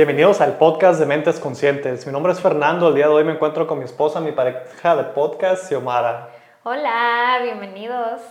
Bienvenidos al podcast de Mentes Conscientes. Mi nombre es Fernando. El día de hoy me encuentro con mi esposa, mi pareja de podcast, Xiomara. Hola, bienvenidos.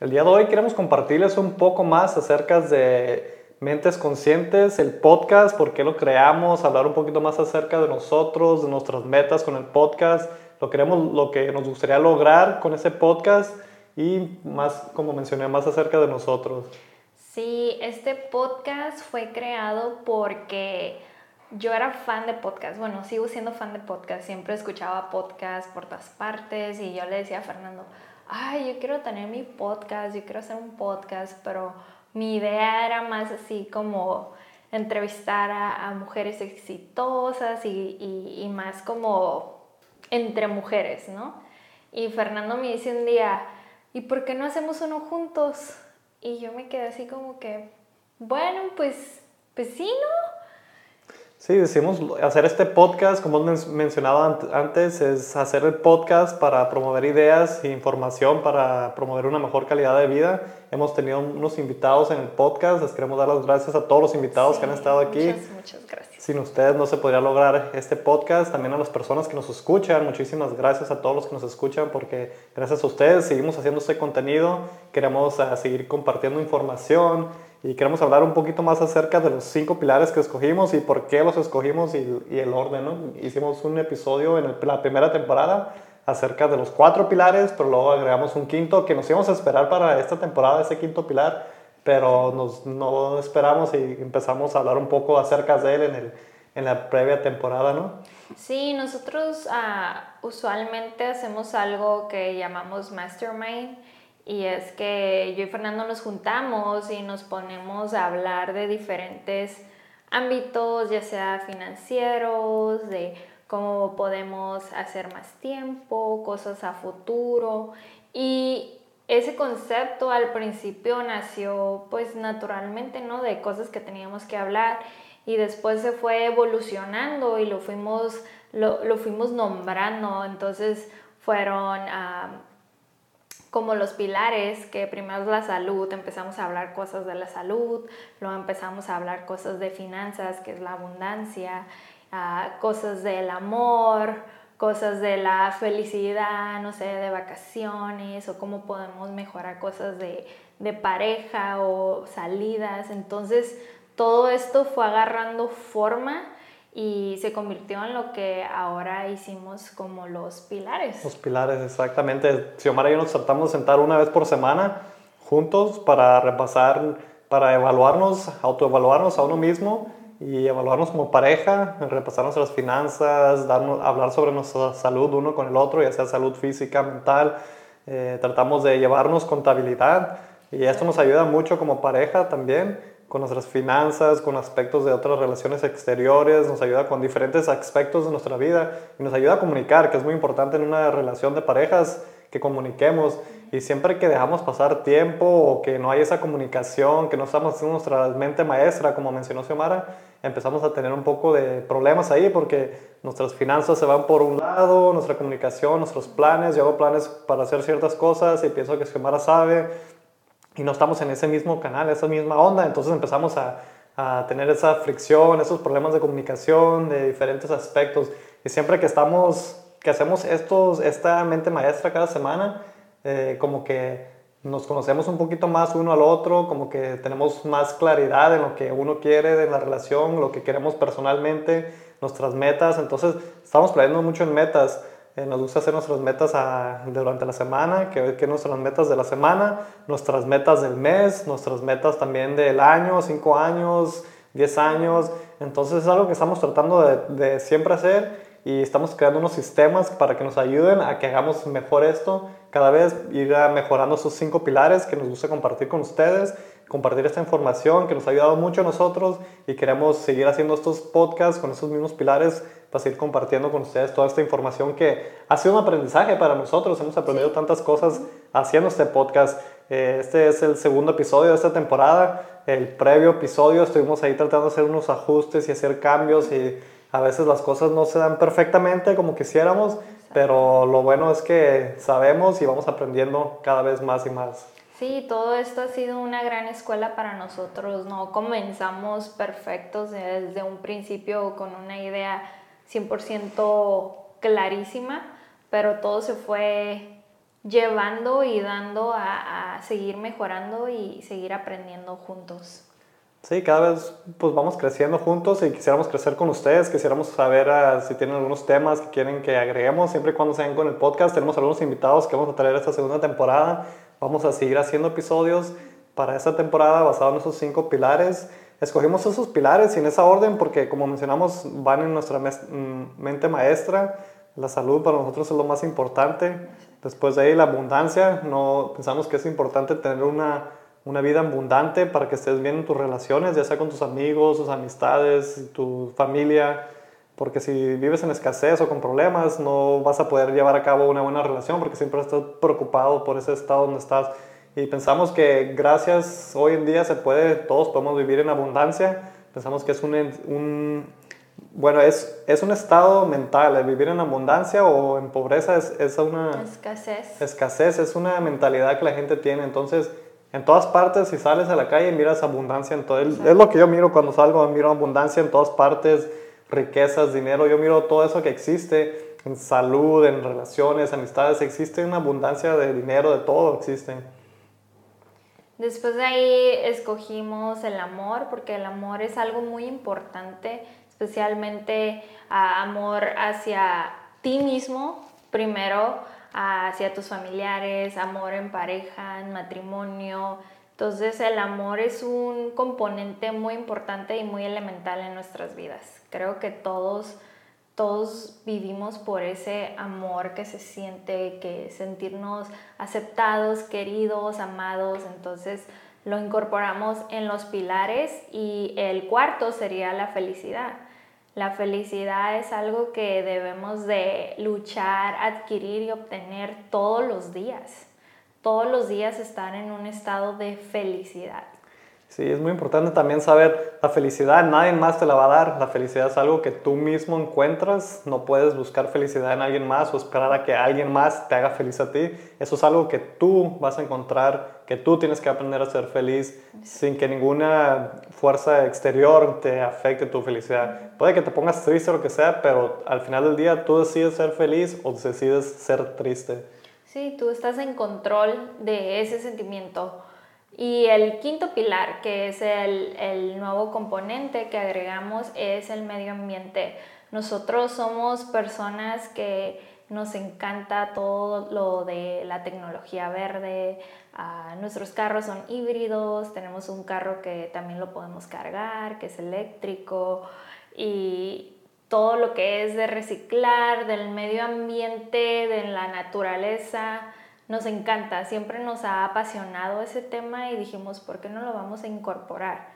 El día de hoy queremos compartirles un poco más acerca de Mentes Conscientes, el podcast, por qué lo creamos, hablar un poquito más acerca de nosotros, de nuestras metas con el podcast, lo, queremos, lo que nos gustaría lograr con ese podcast y más, como mencioné, más acerca de nosotros. Sí, este podcast fue creado porque yo era fan de podcast. Bueno, sigo siendo fan de podcast. Siempre escuchaba podcast por todas partes y yo le decía a Fernando, ay, yo quiero tener mi podcast, yo quiero hacer un podcast, pero mi idea era más así como entrevistar a, mujeres exitosas y, y más como entre mujeres, ¿no? Y Fernando me dice un día, ¿y por qué no hacemos uno juntos? Y yo me quedé así como que, bueno, pues, pues sí, ¿no? Sí, decimos hacer este podcast, como mencionaba antes, es hacer el podcast para promover ideas e información para promover una mejor calidad de vida. Hemos tenido unos invitados en el podcast, les queremos dar las gracias a todos los invitados que han estado aquí. Muchas, muchas gracias. Sin ustedes no se podría lograr este podcast. También a las personas que nos escuchan, muchísimas gracias a todos los que nos escuchan porque gracias a ustedes seguimos haciendo este contenido. Queremos uh, seguir compartiendo información y queremos hablar un poquito más acerca de los cinco pilares que escogimos y por qué los escogimos y, y el orden. ¿no? Hicimos un episodio en la primera temporada acerca de los cuatro pilares, pero luego agregamos un quinto que nos íbamos a esperar para esta temporada, ese quinto pilar, pero nos, no esperamos y empezamos a hablar un poco acerca de él en, el, en la previa temporada, ¿no? Sí, nosotros uh, usualmente hacemos algo que llamamos mastermind y es que yo y Fernando nos juntamos y nos ponemos a hablar de diferentes ámbitos, ya sea financieros, de cómo podemos hacer más tiempo, cosas a futuro. Y ese concepto al principio nació pues naturalmente, ¿no? De cosas que teníamos que hablar y después se fue evolucionando y lo fuimos, lo, lo fuimos nombrando. Entonces fueron... Uh, como los pilares, que primero es la salud, empezamos a hablar cosas de la salud, luego empezamos a hablar cosas de finanzas, que es la abundancia, ah, cosas del amor, cosas de la felicidad, no sé, de vacaciones, o cómo podemos mejorar cosas de, de pareja o salidas. Entonces, todo esto fue agarrando forma y se convirtió en lo que ahora hicimos como los pilares. Los pilares, exactamente. Xiomara y yo nos tratamos de sentar una vez por semana juntos para repasar, para evaluarnos, autoevaluarnos a uno mismo y evaluarnos como pareja, repasar nuestras finanzas, darnos, hablar sobre nuestra salud uno con el otro, ya sea salud física, mental. Eh, tratamos de llevarnos contabilidad y esto nos ayuda mucho como pareja también con nuestras finanzas, con aspectos de otras relaciones exteriores, nos ayuda con diferentes aspectos de nuestra vida y nos ayuda a comunicar, que es muy importante en una relación de parejas que comuniquemos. Y siempre que dejamos pasar tiempo o que no hay esa comunicación, que no estamos haciendo nuestra mente maestra, como mencionó Xiomara, empezamos a tener un poco de problemas ahí porque nuestras finanzas se van por un lado, nuestra comunicación, nuestros planes, yo hago planes para hacer ciertas cosas y pienso que Xiomara sabe, y no estamos en ese mismo canal, esa misma onda, entonces empezamos a, a, tener esa fricción, esos problemas de comunicación, de diferentes aspectos. Y siempre que estamos, que hacemos estos, esta mente maestra cada semana, eh, como que nos conocemos un poquito más uno al otro, como que tenemos más claridad en lo que uno quiere de la relación, lo que queremos personalmente, nuestras metas, entonces estamos planeando mucho en metas. Eh, nos gusta hacer nuestras metas durante la semana, que, que nuestras metas de la semana, nuestras metas del mes, nuestras metas también del año, 5 años, 10 años. Entonces es algo que estamos tratando de, de siempre hacer y estamos creando unos sistemas para que nos ayuden a que hagamos mejor esto, cada vez ir mejorando esos cinco pilares que nos gusta compartir con ustedes compartir esta información que nos ha ayudado mucho a nosotros y queremos seguir haciendo estos podcasts con esos mismos pilares para seguir compartiendo con ustedes toda esta información que ha sido un aprendizaje para nosotros. Hemos aprendido tantas cosas haciendo este podcast. Eh, este es el segundo episodio de esta temporada. El previo episodio estuvimos ahí tratando de hacer unos ajustes y hacer cambios y a veces las cosas no se dan perfectamente como quisiéramos, pero lo bueno es que sabemos y vamos aprendiendo cada vez más y más. Sí, todo esto ha sido una gran escuela para nosotros, no comenzamos perfectos desde un principio con una idea 100% clarísima, pero todo se fue llevando y dando a, seguir mejorando y seguir aprendiendo juntos. Sí, cada vez pues vamos creciendo juntos y quisiéramos crecer con ustedes, quisiéramos saber ah, si tienen algunos temas que quieren que agreguemos, siempre y cuando sean con el podcast, tenemos algunos invitados que vamos a traer esta segunda temporada, vamos a seguir haciendo episodios para esta temporada basados en esos cinco pilares. Escogimos esos pilares y en esa orden porque como mencionamos van en nuestra mm, mente maestra, la salud para nosotros es lo más importante, después de ahí la abundancia, no pensamos que es importante tener una una vida abundante para que estés bien en tus relaciones, ya sea con tus amigos, tus amistades, tu familia, porque si vives en escasez o con problemas, no vas a poder llevar a cabo una buena relación porque siempre estás preocupado por ese estado donde estás. Y pensamos que gracias hoy en día se puede, todos podemos vivir en abundancia. Pensamos que es un, un bueno, es, es un estado mental, el vivir en abundancia o en pobreza es, es una... Escasez. Escasez, es una mentalidad que la gente tiene. Entonces, en todas partes, si sales a la calle, miras abundancia en todo. Es lo que yo miro cuando salgo, miro abundancia en todas partes, riquezas, dinero, yo miro todo eso que existe, en salud, en relaciones, amistades, existe una abundancia de dinero, de todo existe. Después de ahí escogimos el amor, porque el amor es algo muy importante, especialmente amor hacia ti mismo, primero, hacia tus familiares, amor en pareja, en matrimonio. Entonces el amor es un componente muy importante y muy elemental en nuestras vidas. Creo que todos, todos vivimos por ese amor que se siente, que sentirnos aceptados, queridos, amados. Entonces lo incorporamos en los pilares y el cuarto sería la felicidad. La felicidad es algo que debemos de luchar, adquirir y obtener todos los días. Todos los días estar en un estado de felicidad. Sí, es muy importante también saber la felicidad, nadie más te la va a dar. La felicidad es algo que tú mismo encuentras, no puedes buscar felicidad en alguien más o esperar a que alguien más te haga feliz a ti. Eso es algo que tú vas a encontrar, que tú tienes que aprender a ser feliz sin que ninguna fuerza exterior te afecte tu felicidad. Puede que te pongas triste o lo que sea, pero al final del día tú decides ser feliz o decides ser triste. Sí, tú estás en control de ese sentimiento y el quinto pilar, que es el, nuevo componente que agregamos, es el medio ambiente. Nosotros somos personas que nos encanta todo lo de la tecnología verde. Ah, nuestros carros son híbridos, tenemos un carro que también lo podemos cargar, que es eléctrico. Y todo lo que es de reciclar, del medio ambiente, de la naturaleza nos encanta, siempre nos ha apasionado ese tema y dijimos, ¿por qué no lo vamos a incorporar?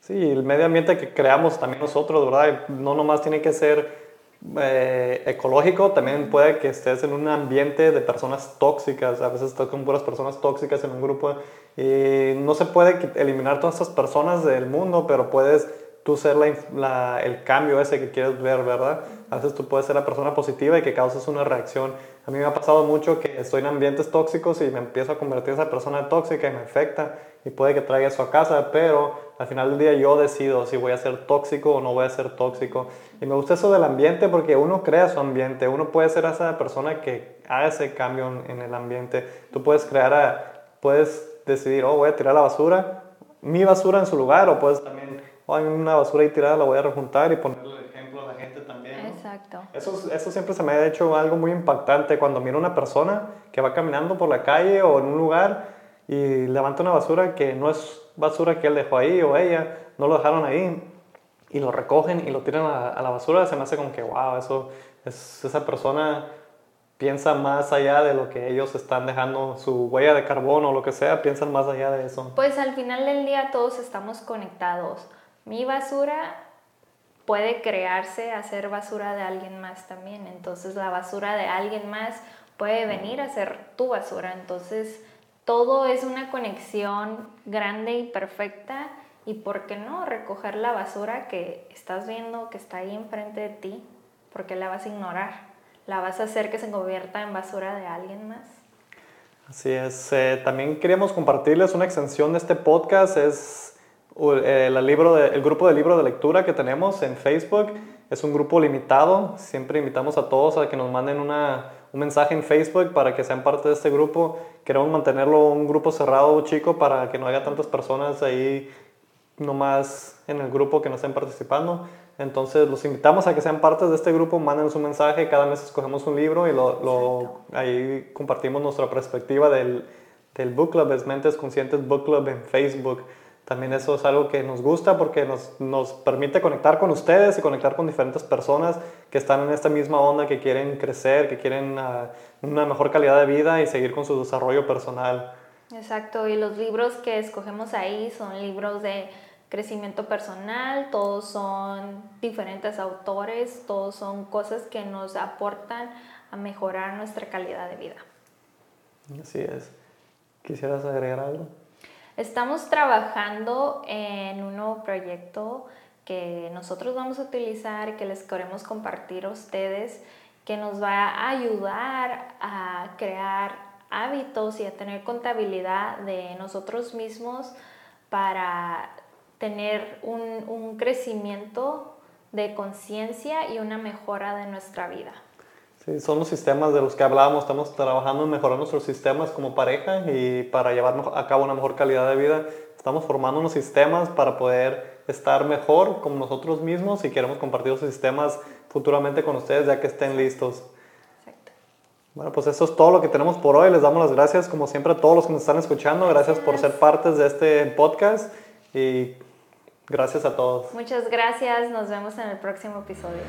Sí, el medio ambiente que creamos también nosotros, ¿verdad? No nomás tiene que ser eh, ecológico, también puede que estés en un ambiente de personas tóxicas, a veces estás con puras personas tóxicas en un grupo y no se puede eliminar todas esas personas del mundo, pero puedes tú ser la, el cambio ese que quieres ver, ¿verdad? A veces tú puedes ser la persona positiva y que causes una reacción. A mí me ha pasado mucho que estoy en ambientes tóxicos y me empiezo a convertir en esa persona tóxica y me afecta y puede que traiga eso a casa, pero al final del día yo decido si voy a ser tóxico o no voy a ser tóxico. Y me gusta eso del ambiente porque uno crea su ambiente, uno puede ser esa persona que haga ese cambio en el ambiente. Tú puedes crear, a, puedes decidir, oh, voy a tirar la basura, mi basura en su lugar, o puedes también o hay una basura ahí tirada, la voy a rejuntar y ponerle el ejemplo a la gente también. Exacto. Eso, eso siempre se me ha hecho algo muy impactante cuando miro a una persona que va caminando por la calle o en un lugar y levanta una basura que no es basura que él dejó ahí o ella, no lo dejaron ahí y lo recogen y lo tiran a, la basura, se me hace como que, wow, eso es esa persona piensa más allá de lo que ellos están dejando, su huella de carbono o lo que sea, piensan más allá de eso. Pues al final del día todos estamos conectados mi basura puede crearse a ser basura de alguien más también. Entonces la basura de alguien más puede venir a ser tu basura. Entonces todo es una conexión grande y perfecta. Y por qué no recoger la basura que estás viendo que está ahí enfrente de ti, porque la vas a ignorar, la vas a hacer que se convierta en basura de alguien más. Así es. Eh, también queríamos compartirles una extensión de este podcast. Es el, libro de, el grupo de libro de lectura que tenemos en Facebook. Es un grupo limitado. Siempre invitamos a todos a que nos manden una, un mensaje en Facebook para que sean parte de este grupo. Queremos mantenerlo un grupo cerrado, chico, para que no haya tantas personas ahí nomás en el grupo que no estén participando. Entonces los invitamos a que sean parte de este grupo, mándenos un mensaje, cada mes escogemos un libro y lo, lo ahí compartimos nuestra perspectiva del, del Book Club, es Mentes Conscientes Book Club en Facebook. También eso es algo que nos gusta porque nos, nos permite conectar con ustedes y conectar con diferentes personas que están en esta misma onda, que quieren crecer, que quieren uh, una mejor calidad de vida y seguir con su desarrollo personal. Exacto, y los libros que escogemos ahí son libros de crecimiento personal, todos son diferentes autores, todos son cosas que nos aportan a mejorar nuestra calidad de vida. Así es. ¿Quisieras agregar algo? Estamos trabajando en un nuevo proyecto que nosotros vamos a utilizar, que les queremos compartir a ustedes, que nos va a ayudar a crear hábitos y a tener contabilidad de nosotros mismos para tener un, un crecimiento de conciencia y una mejora de nuestra vida. Sí, son los sistemas de los que hablábamos, estamos trabajando en mejorar nuestros sistemas como pareja y para llevar a cabo una mejor calidad de vida. Estamos formando unos sistemas para poder estar mejor como nosotros mismos y queremos compartir esos sistemas futuramente con ustedes ya que estén listos. Exacto. Bueno, pues eso es todo lo que tenemos por hoy. Les damos las gracias como siempre a todos los que nos están escuchando. Gracias por ser partes de este podcast y Gracias a todos. Muchas gracias. Nos vemos en el próximo episodio.